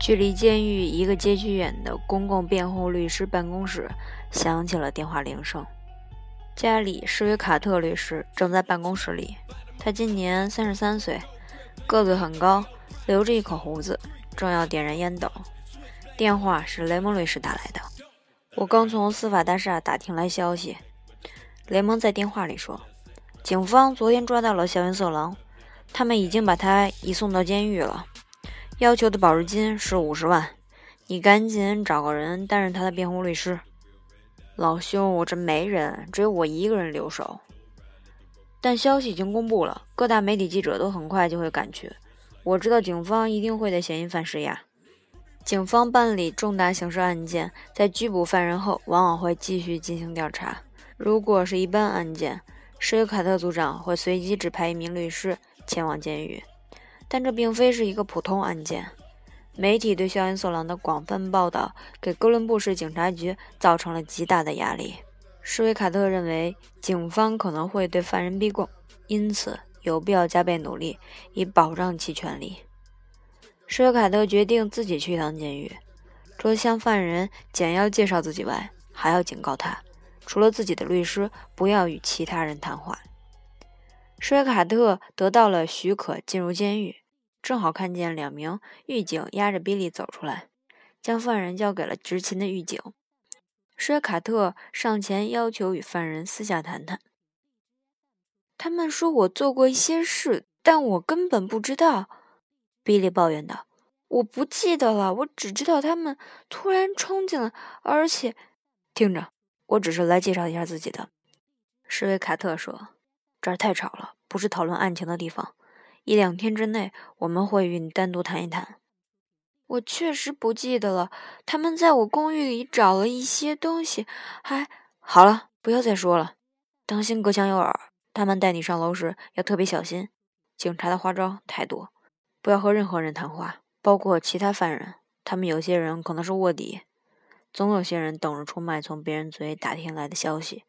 距离监狱一个街区远的公共辩护律师办公室响起了电话铃声。家里是维卡特律师正在办公室里，他今年三十三岁，个子很高，留着一口胡子，正要点燃烟斗。电话是雷蒙律师打来的。我刚从司法大厦打听来消息，雷蒙在电话里说，警方昨天抓到了校园色狼，他们已经把他移送到监狱了。要求的保释金是五十万，你赶紧找个人担任他的辩护律师。老兄，我这没人，只有我一个人留守。但消息已经公布了，各大媒体记者都很快就会赶去。我知道警方一定会对嫌疑犯施压。警方办理重大刑事案件，在拘捕犯人后，往往会继续进行调查。如果是一般案件，施维卡特组长会随机指派一名律师前往监狱。但这并非是一个普通案件。媒体对校园色狼的广泛报道，给哥伦布市警察局造成了极大的压力。施维卡特认为，警方可能会对犯人逼供，因此有必要加倍努力，以保障其权利。施维卡特决定自己去一趟监狱，除了向犯人简要介绍自己外，还要警告他，除了自己的律师，不要与其他人谈话。施维卡特得到了许可进入监狱，正好看见两名狱警押着比利走出来，将犯人交给了执勤的狱警。施维卡特上前要求与犯人私下谈谈。他们说我做过一些事，但我根本不知道。比利抱怨道：“我不记得了，我只知道他们突然冲进来，而且……听着，我只是来介绍一下自己的。”施维卡特说。这儿太吵了，不是讨论案情的地方。一两天之内，我们会与你单独谈一谈。我确实不记得了。他们在我公寓里找了一些东西，还好了，不要再说了。当心隔墙有耳。他们带你上楼时要特别小心，警察的花招太多。不要和任何人谈话，包括其他犯人。他们有些人可能是卧底，总有些人等着出卖从别人嘴里打听来的消息。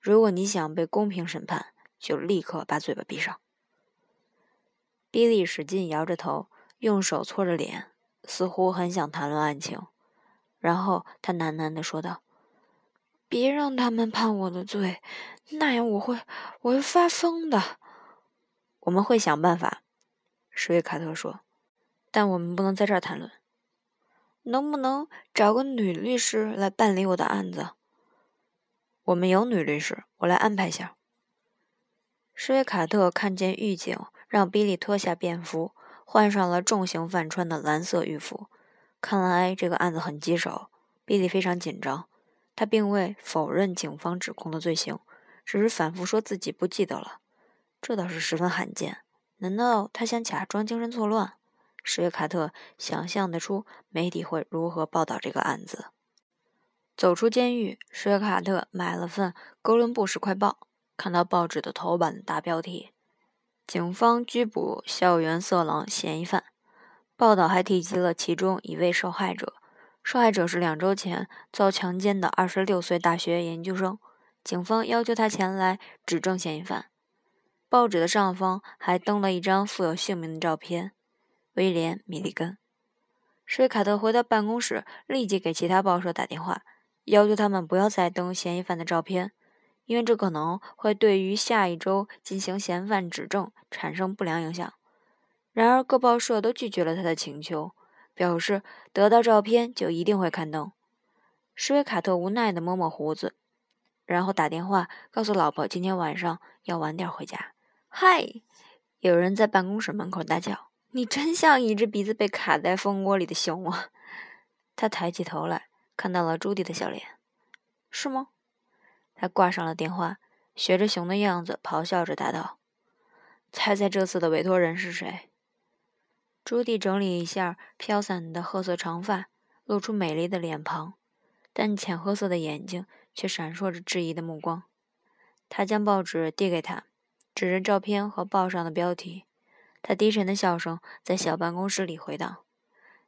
如果你想被公平审判，就立刻把嘴巴闭上。比利使劲摇着头，用手搓着脸，似乎很想谈论案情。然后他喃喃地说道：“别让他们判我的罪，那样我会我会发疯的。”我们会想办法，史瑞卡特说，但我们不能在这儿谈论。能不能找个女律师来办理我的案子？我们有女律师，我来安排下。施维卡特看见狱警让比利脱下便服，换上了重刑犯穿的蓝色狱服。看来这个案子很棘手。比利非常紧张，他并未否认警方指控的罪行，只是反复说自己不记得了。这倒是十分罕见。难道他想假装精神错乱？施维卡特想象得出媒体会如何报道这个案子。走出监狱，施维卡特买了份《哥伦布市快报》。看到报纸的头版大标题：“警方拘捕校园色狼嫌疑犯。”报道还提及了其中一位受害者，受害者是两周前遭强奸的二十六岁大学研究生。警方要求他前来指证嫌疑犯。报纸的上方还登了一张附有姓名的照片：威廉·米利根。施维卡特回到办公室，立即给其他报社打电话，要求他们不要再登嫌疑犯的照片。因为这可能会对于下一周进行嫌犯指证产生不良影响。然而，各报社都拒绝了他的请求，表示得到照片就一定会刊登。施维卡特无奈地摸摸胡子，然后打电话告诉老婆今天晚上要晚点回家。嗨！有人在办公室门口大叫：“你真像一只鼻子被卡在蜂窝里的熊啊！” 他抬起头来，看到了朱迪的笑脸。是吗？他挂上了电话，学着熊的样子咆哮着答道：“猜猜这次的委托人是谁？”朱迪整理一下飘散的褐色长发，露出美丽的脸庞，但浅褐色的眼睛却闪烁着质疑的目光。他将报纸递给他，指着照片和报上的标题。他低沉的笑声在小办公室里回荡：“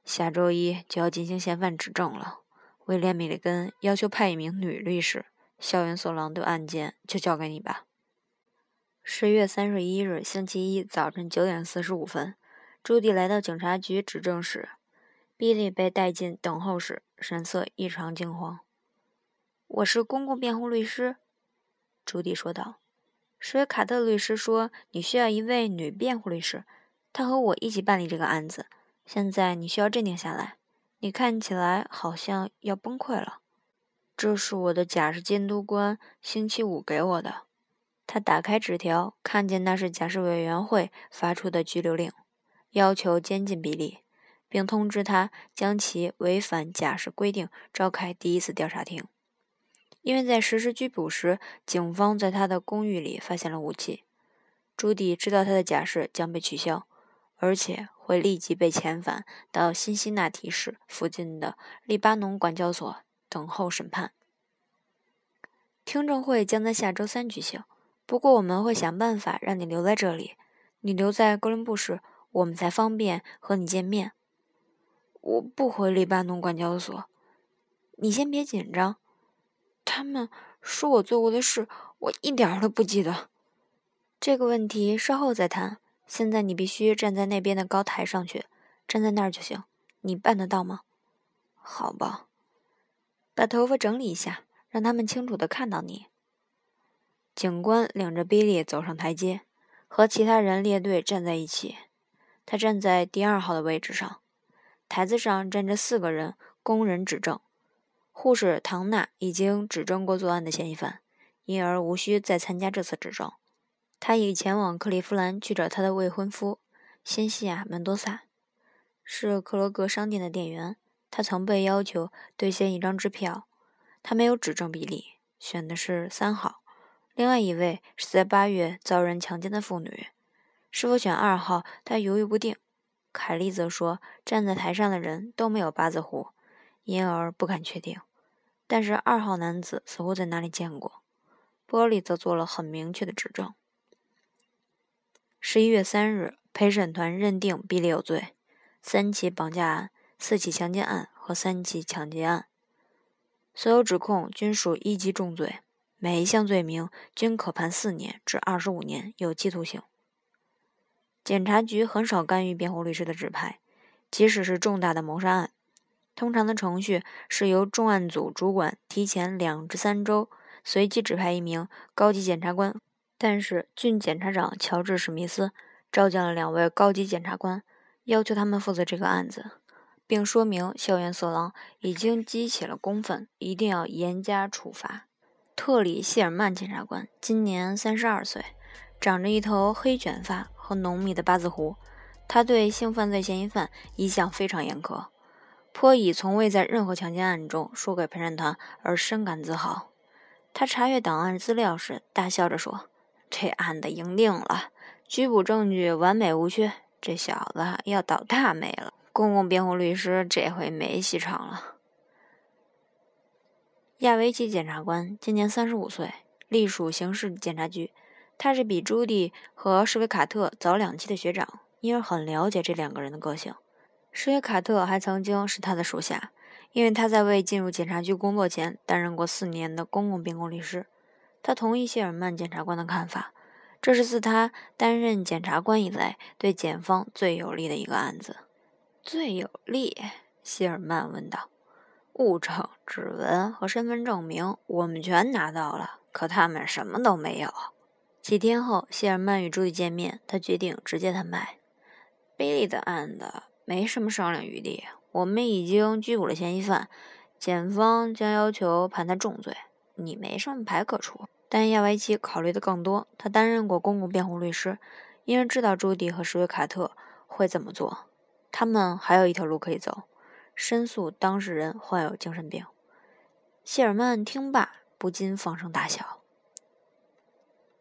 下周一就要进行嫌犯指证了。威廉·米利根要求派一名女律师。”校园色狼的案件就交给你吧。十月三十一日星期一早晨九点四十五分，朱迪来到警察局指证室。比利被带进等候室，神色异常惊慌。“我是公共辩护律师。”朱迪说道。“史维卡特律师说你需要一位女辩护律师，他和我一起办理这个案子。现在你需要镇定下来，你看起来好像要崩溃了。”这是我的假释监督官星期五给我的。他打开纸条，看见那是假释委员会发出的拘留令，要求监禁比利，并通知他将其违反假释规定召开第一次调查庭，因为在实施拘捕时，警方在他的公寓里发现了武器。朱迪知道他的假释将被取消，而且会立即被遣返到辛辛那提市附近的利巴农管教所。等候审判。听证会将在下周三举行，不过我们会想办法让你留在这里。你留在哥伦布时，我们才方便和你见面。我不回黎巴嫩管教所。你先别紧张。他们说我做过的事，我一点都不记得。这个问题稍后再谈。现在你必须站在那边的高台上去，站在那儿就行。你办得到吗？好吧。把头发整理一下，让他们清楚地看到你。警官领着比利走上台阶，和其他人列队站在一起。他站在第二号的位置上，台子上站着四个人供人指证。护士唐娜已经指证过作案的嫌疑犯，因而无需再参加这次指证。他已前往克利夫兰去找他的未婚夫辛西亚·门多萨，是克罗格商店的店员。他曾被要求兑现一张支票，他没有指证比利，选的是三号。另外一位是在八月遭人强奸的妇女，是否选二号，他犹豫不定。凯利则说，站在台上的人都没有八字胡，因而不敢确定。但是二号男子似乎在哪里见过。波利则做了很明确的指证。十一月三日，陪审团认定比利有罪，三起绑架案。四起强奸案和三起抢劫案，所有指控均属一级重罪，每一项罪名均可判四年至二十五年有期徒刑。检察局很少干预辩护律师的指派，即使是重大的谋杀案，通常的程序是由重案组主管提前两至三周随机指派一名高级检察官。但是郡检察长乔治·史密斯召见了两位高级检察官，要求他们负责这个案子。并说明校园色狼已经激起了公愤，一定要严加处罚。特里谢尔曼检察官今年三十二岁，长着一头黑卷发和浓密的八字胡。他对性犯罪嫌疑犯一向非常严苛，颇以从未在任何强奸案中输给陪审团而深感自豪。他查阅档案资料时，大笑着说：“这案子赢定了，拘捕证据完美无缺，这小子要倒大霉了。”公共辩护律师这回没戏唱了。亚维奇检察官今年三十五岁，隶属刑事检察局。他是比朱迪和施维卡特早两期的学长，因而很了解这两个人的个性。施维卡特还曾经是他的属下，因为他在未进入检察局工作前担任过四年的公共辩护律师。他同意谢尔曼检察官的看法，这是自他担任检察官以来对检方最有利的一个案子。最有利，希尔曼问道。物证、指纹和身份证明我们全拿到了，可他们什么都没有。几天后，希尔曼与朱迪见面，他决定直接坦白。贝利的案子没什么商量余地，我们已经拘捕了嫌疑犯，检方将要求判他重罪，你没什么牌可出。但亚维奇考虑的更多，他担任过公共辩护律师，因而知道朱迪和史瑞卡特会怎么做。他们还有一条路可以走，申诉当事人患有精神病。谢尔曼听罢，不禁放声大笑。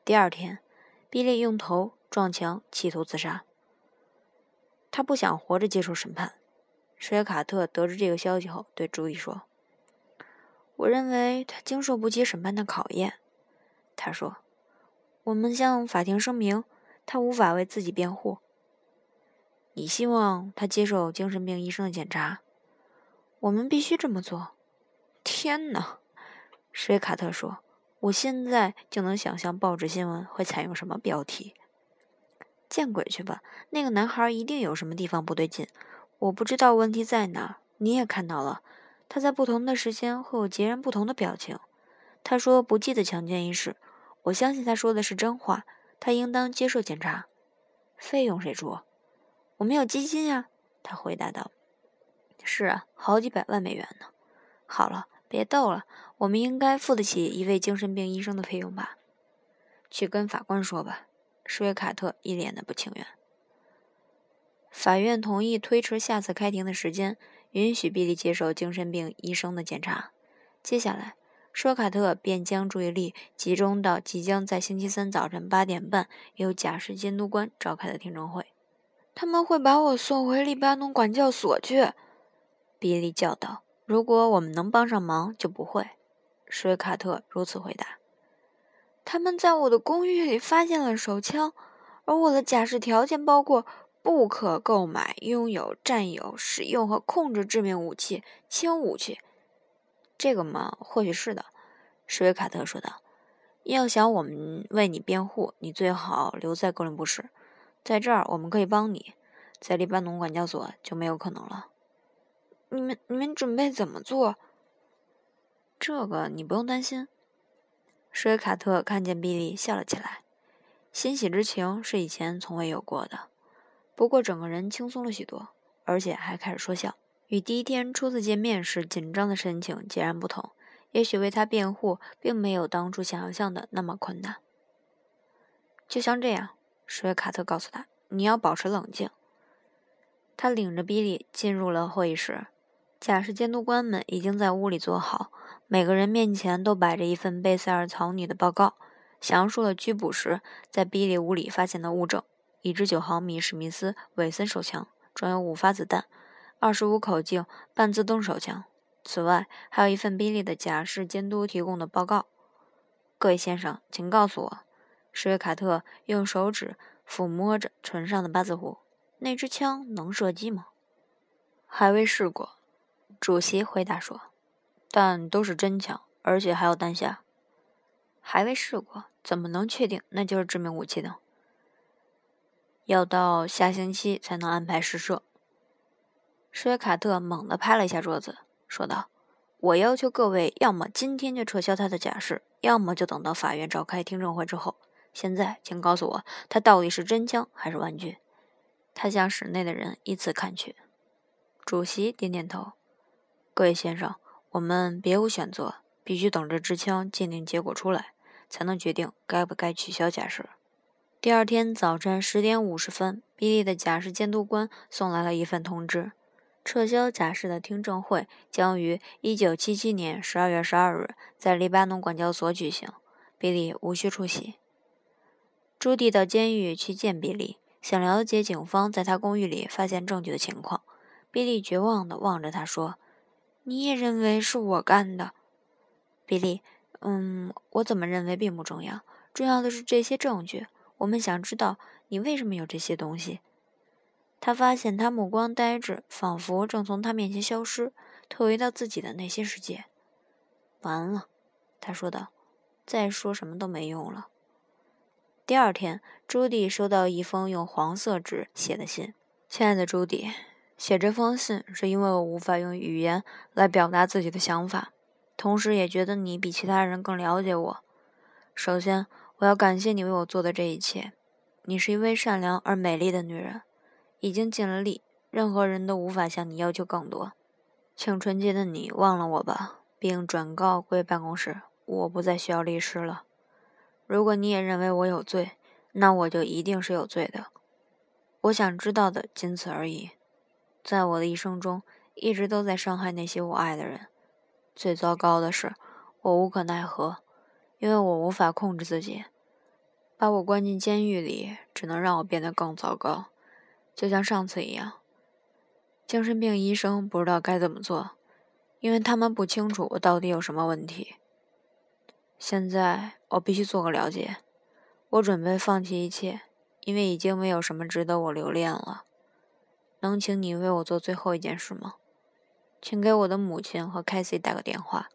第二天，比利用头撞墙，企图自杀。他不想活着接受审判。施维卡特得知这个消息后，对朱莉说：“我认为他经受不起审判的考验。”他说：“我们向法庭声明，他无法为自己辩护。”你希望他接受精神病医生的检查？我们必须这么做。天哪，史瑞卡特说：“我现在就能想象报纸新闻会采用什么标题。”见鬼去吧！那个男孩一定有什么地方不对劲。我不知道问题在哪，你也看到了，他在不同的时间会有截然不同的表情。他说不记得强奸一事，我相信他说的是真话。他应当接受检查。费用谁出？我们有基金呀。他回答道：“是啊，好几百万美元呢。”好了，别逗了，我们应该付得起一位精神病医生的费用吧？去跟法官说吧。施维卡特一脸的不情愿。法院同意推迟下次开庭的时间，允许比利接受精神病医生的检查。接下来，舒卡特便将注意力集中到即将在星期三早晨八点半由假释监督官召开的听证会。他们会把我送回黎巴嫩管教所去，比利叫道。如果我们能帮上忙，就不会。史威卡特如此回答。他们在我的公寓里发现了手枪，而我的假释条件包括。不可购买、拥有、占有、使用和控制致命武器、轻武器。这个嘛，或许是的，史威卡特说道。要想我们为你辩护，你最好留在哥伦布市，在这儿我们可以帮你，在黎巴嫩管教所就没有可能了。你们，你们准备怎么做？这个你不用担心。史维卡特看见比利笑了起来，欣喜之情是以前从未有过的。不过整个人轻松了许多，而且还开始说笑，与第一天初次见面时紧张的神情截然不同。也许为他辩护并没有当初想象的那么困难。就像这样，史维卡特告诉他：“你要保持冷静。”他领着比利进入了会议室，假释监督官们已经在屋里坐好，每个人面前都摆着一份贝塞尔草拟的报告，详述了拘捕时在比利屋里发现的物证。一支九毫米史密斯韦森手枪，装有五发子弹，二十五口径半自动手枪。此外，还有一份比利的假释监督提供的报告。各位先生，请告诉我，施维卡特用手指抚摸着唇上的八字胡，那支枪能射击吗？还未试过，主席回答说，但都是真枪，而且还有弹匣。还未试过，怎么能确定那就是致命武器呢？要到下星期才能安排试射。施维卡特猛地拍了一下桌子，说道：“我要求各位，要么今天就撤销他的假释，要么就等到法院召开听证会之后。现在，请告诉我，他到底是真枪还是玩具？”他向室内的人依次看去。主席点点头：“各位先生，我们别无选择，必须等这支枪鉴定结果出来，才能决定该不该取消假释。”第二天早晨十点五十分，比利的假释监督官送来了一份通知：撤销假释的听证会将于一九七七年十二月十二日在黎巴嫩管教所举行，比利无需出席。朱迪到监狱去见比利，想了解警方在他公寓里发现证据的情况。比利绝望地望着他说：“你也认为是我干的？”比利，嗯，我怎么认为并不重要，重要的是这些证据。我们想知道你为什么有这些东西。他发现他目光呆滞，仿佛正从他面前消失，退回到自己的内心世界。完了，他说道：“再说什么都没用了。”第二天，朱迪收到一封用黄色纸写的信：“亲爱的朱迪，写这封信是因为我无法用语言来表达自己的想法，同时也觉得你比其他人更了解我。首先。”我要感谢你为我做的这一切。你是一位善良而美丽的女人，已经尽了力，任何人都无法向你要求更多。请纯洁的你忘了我吧，并转告贵办公室，我不再需要律师了。如果你也认为我有罪，那我就一定是有罪的。我想知道的仅此而已。在我的一生中，一直都在伤害那些我爱的人。最糟糕的是，我无可奈何。因为我无法控制自己，把我关进监狱里，只能让我变得更糟糕，就像上次一样。精神病医生不知道该怎么做，因为他们不清楚我到底有什么问题。现在我必须做个了解。我准备放弃一切，因为已经没有什么值得我留恋了。能请你为我做最后一件事吗？请给我的母亲和凯西打个电话，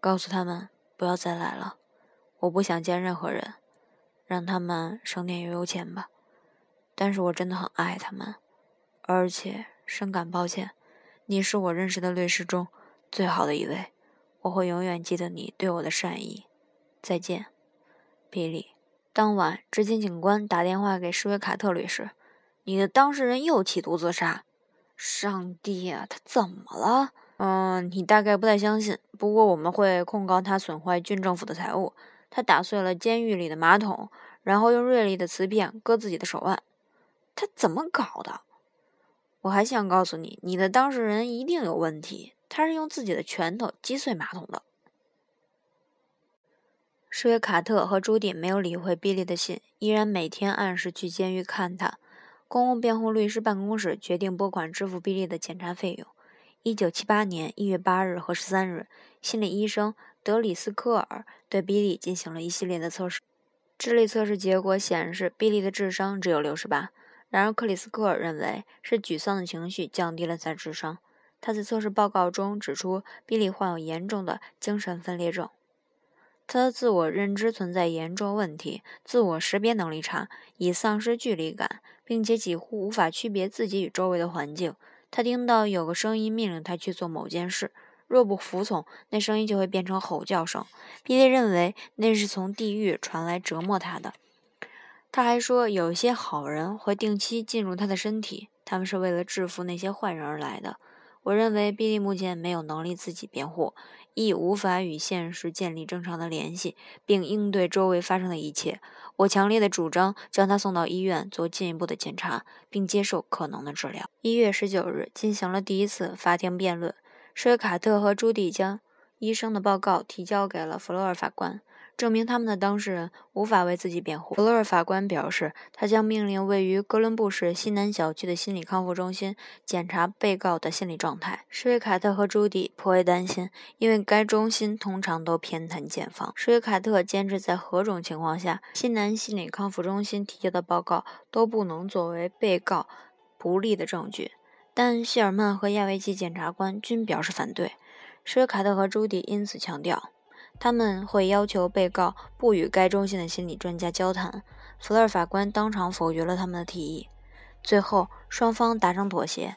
告诉他们不要再来了。我不想见任何人，让他们省点悠悠钱吧。但是我真的很爱他们，而且深感抱歉。你是我认识的律师中最好的一位，我会永远记得你对我的善意。再见，比利。当晚，执勤警官打电话给施维卡特律师：“你的当事人又企图自杀。”上帝啊，他怎么了？嗯，你大概不太相信。不过我们会控告他损坏郡政府的财物。他打碎了监狱里的马桶，然后用锐利的瓷片割自己的手腕。他怎么搞的？我还想告诉你，你的当事人一定有问题。他是用自己的拳头击碎马桶的。施约卡特和朱迪没有理会比利的信，依然每天按时去监狱看他。公共辩护律师办公室决定拨款支付比利的检查费用。一九七八年一月八日和十三日，心理医生德里斯科尔对比利进行了一系列的测试。智力测试结果显示，比利的智商只有六十八。然而，克里斯科尔认为是沮丧的情绪降低了他的智商。他在测试报告中指出，比利患有严重的精神分裂症，他的自我认知存在严重问题，自我识别能力差，已丧失距离感。并且几乎无法区别自己与周围的环境。他听到有个声音命令他去做某件事，若不服从，那声音就会变成吼叫声。比利认为那是从地狱传来折磨他的。他还说，有一些好人会定期进入他的身体，他们是为了制服那些坏人而来的。我认为比利目前没有能力自己辩护。亦无法与现实建立正常的联系，并应对周围发生的一切。我强烈的主张将他送到医院做进一步的检查，并接受可能的治疗。一月十九日进行了第一次法庭辩论，舍卡特和朱迪将医生的报告提交给了弗洛尔法官。证明他们的当事人无法为自己辩护。弗洛尔法官表示，他将命令位于哥伦布市西南小区的心理康复中心检查被告的心理状态。施维卡特和朱迪颇为担心，因为该中心通常都偏袒检方。施维卡特坚持，在何种情况下，西南心理康复中心提交的报告都不能作为被告不利的证据。但谢尔曼和亚维奇检察官均表示反对。施维卡特和朱迪因此强调。他们会要求被告不与该中心的心理专家交谈。弗勒法官当场否决了他们的提议。最后，双方达成妥协。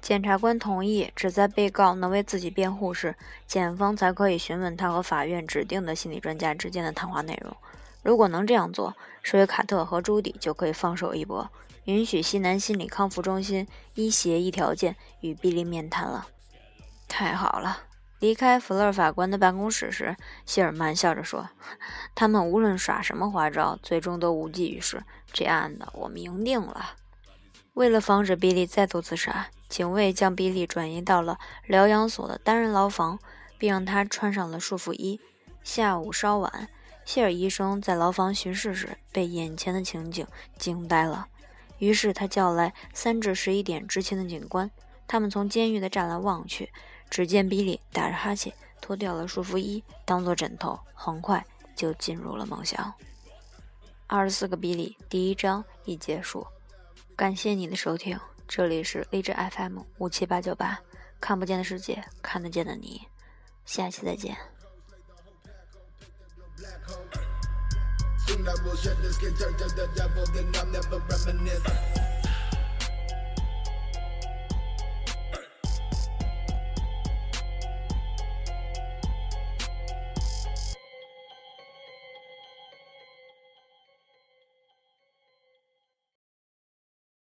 检察官同意，只在被告能为自己辩护时，检方才可以询问他和法院指定的心理专家之间的谈话内容。如果能这样做，施维卡特和朱迪就可以放手一搏，允许西南心理康复中心依协议条件与比利面谈了。太好了。离开弗勒法官的办公室时，谢尔曼笑着说：“他们无论耍什么花招，最终都无济于事。这案子我们赢定了。”为了防止比利再度自杀，警卫将比利转移到了疗养所的单人牢房，并让他穿上了束缚衣。下午稍晚，谢尔医生在牢房巡视时被眼前的情景惊呆了，于是他叫来三至十一点执勤的警官，他们从监狱的栅栏望去。只见比利打着哈欠，脱掉了束缚衣，当做枕头，很快就进入了梦乡。二十四个比利第一章已结束，感谢你的收听，这里是励志 FM 五七八九八，看不见的世界，看得见的你，下期再见。